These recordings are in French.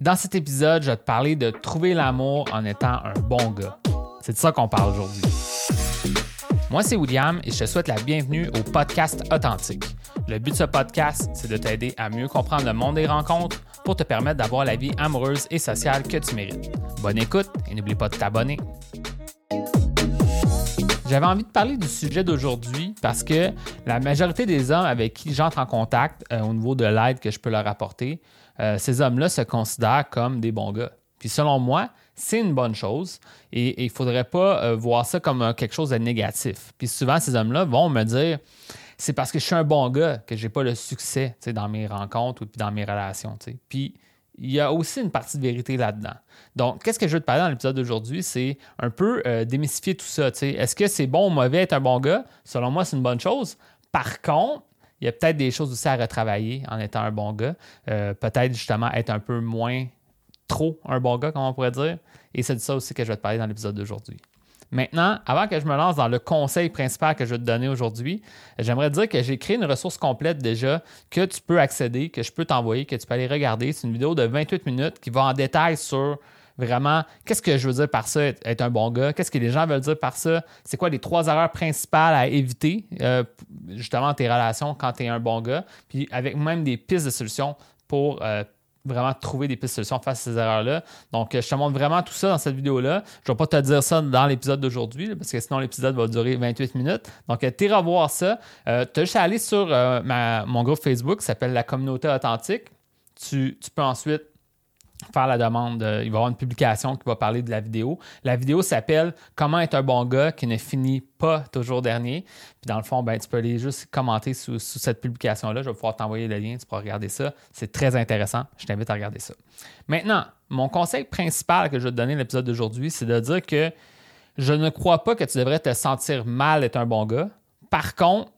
Dans cet épisode, je vais te parler de trouver l'amour en étant un bon gars. C'est de ça qu'on parle aujourd'hui. Moi, c'est William et je te souhaite la bienvenue au podcast Authentique. Le but de ce podcast, c'est de t'aider à mieux comprendre le monde des rencontres pour te permettre d'avoir la vie amoureuse et sociale que tu mérites. Bonne écoute et n'oublie pas de t'abonner. J'avais envie de parler du sujet d'aujourd'hui parce que la majorité des hommes avec qui j'entre en contact euh, au niveau de l'aide que je peux leur apporter, euh, ces hommes-là se considèrent comme des bons gars. Puis selon moi, c'est une bonne chose et il ne faudrait pas euh, voir ça comme quelque chose de négatif. Puis souvent, ces hommes-là vont me dire c'est parce que je suis un bon gars que je n'ai pas le succès dans mes rencontres ou dans mes relations. Puis il y a aussi une partie de vérité là-dedans. Donc, qu'est-ce que je veux te parler dans l'épisode d'aujourd'hui? C'est un peu euh, démystifier tout ça. Est-ce que c'est bon ou mauvais être un bon gars? Selon moi, c'est une bonne chose. Par contre, il y a peut-être des choses aussi à retravailler en étant un bon gars. Euh, peut-être justement être un peu moins trop un bon gars, comme on pourrait dire. Et c'est de ça aussi que je vais te parler dans l'épisode d'aujourd'hui. Maintenant, avant que je me lance dans le conseil principal que je vais te donner aujourd'hui, j'aimerais dire que j'ai créé une ressource complète déjà que tu peux accéder, que je peux t'envoyer, que tu peux aller regarder. C'est une vidéo de 28 minutes qui va en détail sur vraiment qu'est-ce que je veux dire par ça, être un bon gars, qu'est-ce que les gens veulent dire par ça, c'est quoi les trois erreurs principales à éviter euh, justement tes relations quand tu es un bon gars, puis avec même des pistes de solutions pour euh, vraiment trouver des pistes de solutions face à ces erreurs-là. Donc, je te montre vraiment tout ça dans cette vidéo-là. Je ne vais pas te dire ça dans l'épisode d'aujourd'hui, parce que sinon l'épisode va durer 28 minutes. Donc, tu iras voir ça. Euh, tu as juste à aller sur euh, mon groupe Facebook qui s'appelle La Communauté Authentique. Tu peux ensuite faire la demande. il va y avoir une publication qui va parler de la vidéo. La vidéo s'appelle Comment être un bon gars qui ne finit pas toujours dernier. Puis dans le fond, ben, tu peux aller juste commenter sous, cette publication-là. Je vais pouvoir t'envoyer le lien, tu pourras regarder ça. C'est très intéressant. Je t'invite à regarder ça. Maintenant, mon conseil principal que je vais te donner l'épisode d'aujourd'hui, c'est de dire que je ne crois pas que tu devrais te sentir mal d'être un bon gars. Par contre,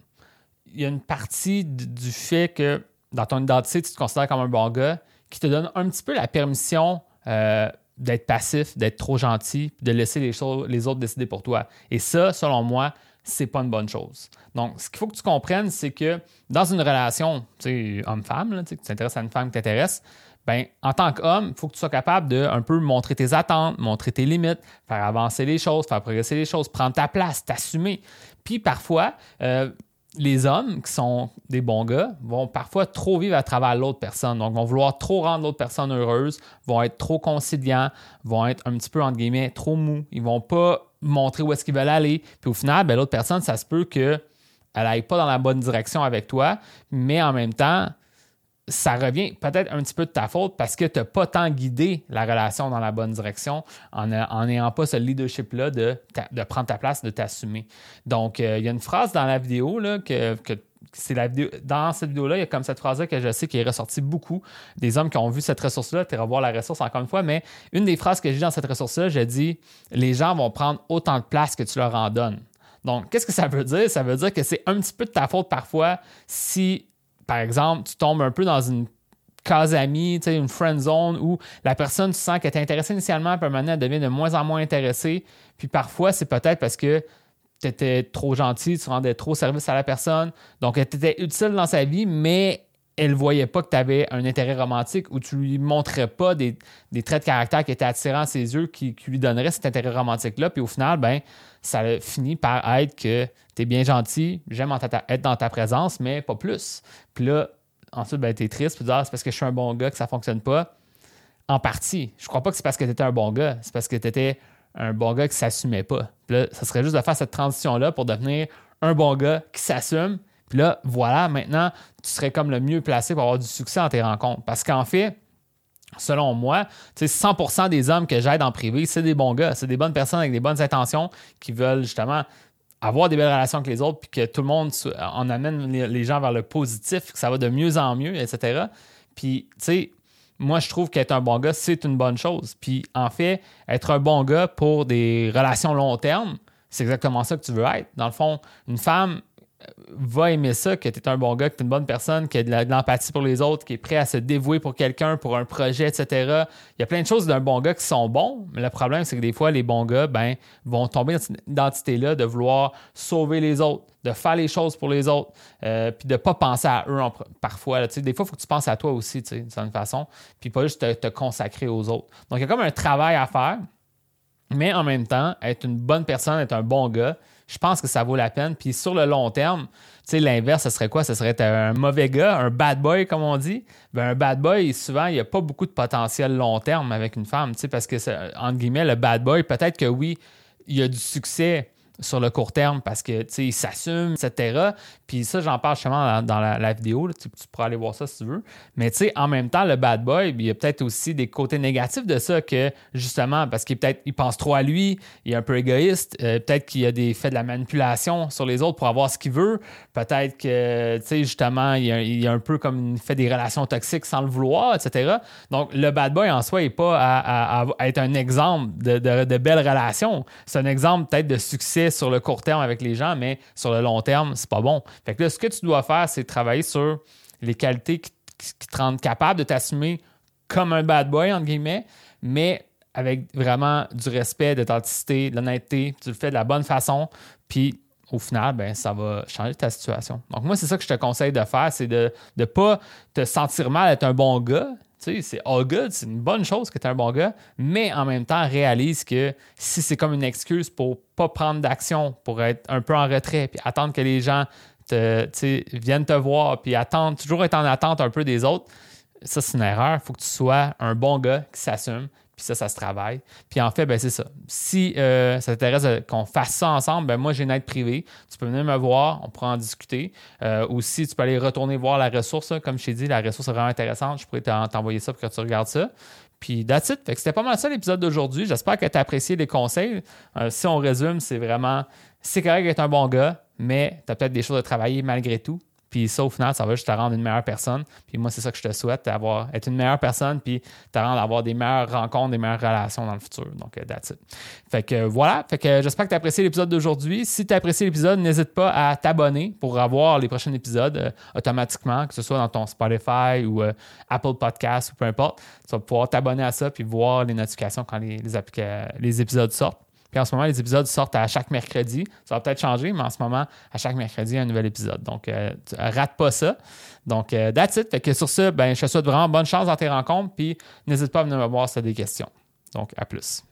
il y a une partie du fait que dans ton identité, tu te considères comme un bon gars qui te donne un petit peu la permission euh, d'être passif, d'être trop gentil, de laisser les, choses, les autres décider pour toi. Et ça, selon moi, c'est pas une bonne chose. Donc, ce qu'il faut que tu comprennes, c'est que dans une relation, tu sais, homme-femme, tu t'intéresses à une femme qui t'intéresse, ben, en tant qu'homme, il faut que tu sois capable de un peu montrer tes attentes, montrer tes limites, faire avancer les choses, faire progresser les choses, prendre ta place, t'assumer. Puis parfois, euh, les hommes qui sont des bons gars vont parfois trop vivre à travers l'autre personne. Donc, vont vouloir trop rendre l'autre personne heureuse, vont être trop conciliants, vont être un petit peu, entre guillemets, trop mous. Ils vont pas montrer où est-ce qu'ils veulent aller. Puis au final, ben, l'autre personne, ça se peut qu'elle n'aille pas dans la bonne direction avec toi, mais en même temps, ça revient peut-être un petit peu de ta faute parce que tu n'as pas tant guidé la relation dans la bonne direction en n'ayant pas ce leadership-là de, prendre ta place, de t'assumer. Donc, euh, il y a une phrase dans la vidéo là, que, c'est la vidéo, dans cette vidéo-là, il y a comme cette phrase-là que je sais qui est ressortie beaucoup des hommes qui ont vu cette ressource-là. Tu iras voir la ressource encore une fois, mais une des phrases que j'ai dans cette ressource-là, j'ai dit Les gens vont prendre autant de place que tu leur en donnes. Donc, qu'est-ce que ça veut dire? Ça veut dire que c'est un petit peu de ta faute parfois si par exemple, tu tombes un peu dans une case amie, une friend zone où la personne, tu sens qu'elle est intéressée initialement, puis maintenant, elle devient de moins en moins intéressée. Puis parfois, c'est peut-être parce que tu étais trop gentil, tu rendais trop service à la personne. Donc, elle était utile dans sa vie, mais elle voyait pas que tu avais un intérêt romantique ou tu lui montrais pas des, traits de caractère qui étaient attirants à ses yeux qui, lui donneraient cet intérêt romantique-là. Puis au final, ben, ça finit par être que tu es bien gentil, j'aime être dans ta présence, mais pas plus. Puis là, ensuite, ben, tu es triste, puis tu dis, ah, c'est parce que je suis un bon gars que ça ne fonctionne pas. En partie. Je crois pas que c'est parce que tu étais un bon gars, c'est parce que tu étais un bon gars qui s'assumait pas. Puis là, ça serait juste de faire cette transition-là pour devenir un bon gars qui s'assume puis là, voilà, maintenant, tu serais comme le mieux placé pour avoir du succès dans tes rencontres. Parce qu'en fait, selon moi, 100% des hommes que j'aide en privé, c'est des bons gars, c'est des bonnes personnes avec des bonnes intentions qui veulent justement avoir des belles relations avec les autres, puis que tout le monde en amène les gens vers le positif, que ça va de mieux en mieux, etc. Puis, tu sais, moi, je trouve qu'être un bon gars, c'est une bonne chose. Puis, en fait, être un bon gars pour des relations long terme, c'est exactement ça que tu veux être. Dans le fond, une femme va aimer ça, que tu es un bon gars, que tu es une bonne personne, qui a de l'empathie pour les autres, qui est prêt à se dévouer pour quelqu'un, pour un projet, etc. Il y a plein de choses d'un bon gars qui sont bons, mais le problème, c'est que des fois, les bons gars ben, vont tomber dans cette identité-là de vouloir sauver les autres, de faire les choses pour les autres, euh, puis de ne pas penser à eux parfois. des fois, il faut que tu penses à toi aussi, d'une certaine façon, puis pas juste te, te consacrer aux autres. Donc, il y a comme un travail à faire, mais en même temps, être une bonne personne, être un bon gars, je pense que ça vaut la peine. Puis sur le long terme, tu sais, l'inverse, ce serait quoi? Ce serait un mauvais gars, un bad boy, comme on dit. Ben, un bad boy, souvent, il n'y a pas beaucoup de potentiel long terme avec une femme, tu sais, parce que, entre guillemets, le bad boy, peut-être que oui, il y a du succès sur le court terme parce que il s'assume, etc. Puis ça, j'en parle justement dans, la, vidéo. tu, pourras aller voir ça si tu veux. Mais tu sais, en même temps, le bad boy, il y a peut-être aussi des côtés négatifs de ça que justement, parce qu'il peut-être il pense trop à lui, il est un peu égoïste, euh, peut-être qu'il a des faits de la manipulation sur les autres pour avoir ce qu'il veut. Peut-être que tu sais, justement, il y, a, un peu comme fait des relations toxiques sans le vouloir, etc. Donc, le bad boy en soi n'est pas à, être un exemple de, de belles relations. C'est un exemple peut-être de succès sur le court terme avec les gens, mais sur le long terme, c'est pas bon. Fait que là, ce que tu dois faire, c'est travailler sur les qualités qui, te rendent capable de t'assumer comme un bad boy, entre guillemets, mais avec vraiment du respect, d'authenticité, de l'honnêteté, tu le fais de la bonne façon, puis au final, ben, ça va changer ta situation. Donc, moi, c'est ça que je te conseille de faire, c'est de ne pas te sentir mal d'être un bon gars, tu sais, c'est all good, c'est une bonne chose que tu es un bon gars, mais en même temps, réalise que si c'est comme une excuse pour pas prendre d'action, pour être un peu en retrait, puis attendre que les gens te, viennent te voir, puis attendre, toujours être en attente un peu des autres, ça, c'est une erreur. Il faut que tu sois un bon gars qui s'assume, puis ça, ça se travaille. Puis en fait, ben, c'est ça. Si euh, ça t'intéresse qu'on fasse ça ensemble, ben, moi, j'ai une aide privée. Tu peux venir me voir, on pourra en discuter. Euh, ou si tu peux aller retourner voir la ressource. Comme je t'ai dit, la ressource est vraiment intéressante. Je pourrais t'envoyer ça pour que tu regardes ça. Puis that's it. C'était pas mal ça l'épisode d'aujourd'hui. J'espère que tu as apprécié les conseils. Euh, si on résume, c'est vraiment c'est correct d'être un bon gars, mais tu as peut-être des choses à travailler malgré tout. Puis ça, au final, ça va juste te rendre une meilleure personne. Puis moi, c'est ça que je te souhaite, être une meilleure personne, puis te rendre avoir des meilleures rencontres, des meilleures relations dans le futur. Donc, euh, that's it. Fait que voilà. Fait que j'espère que tu as apprécié l'épisode d'aujourd'hui. Si tu as apprécié l'épisode, n'hésite pas à t'abonner pour avoir les prochains épisodes euh, automatiquement, que ce soit dans ton Spotify ou euh, Apple Podcast ou peu importe. Tu vas pouvoir t'abonner à ça puis voir les notifications quand les, les épisodes sortent. Puis en ce moment, les épisodes sortent à chaque mercredi. Ça va peut-être changer, mais en ce moment, à chaque mercredi, un nouvel épisode. Donc, euh, rate pas ça. Donc, euh, that's it. Fait que sur ce, ben, je te souhaite vraiment bonne chance dans tes rencontres. Puis n'hésite pas à venir me voir si tu as des questions. Donc, à plus.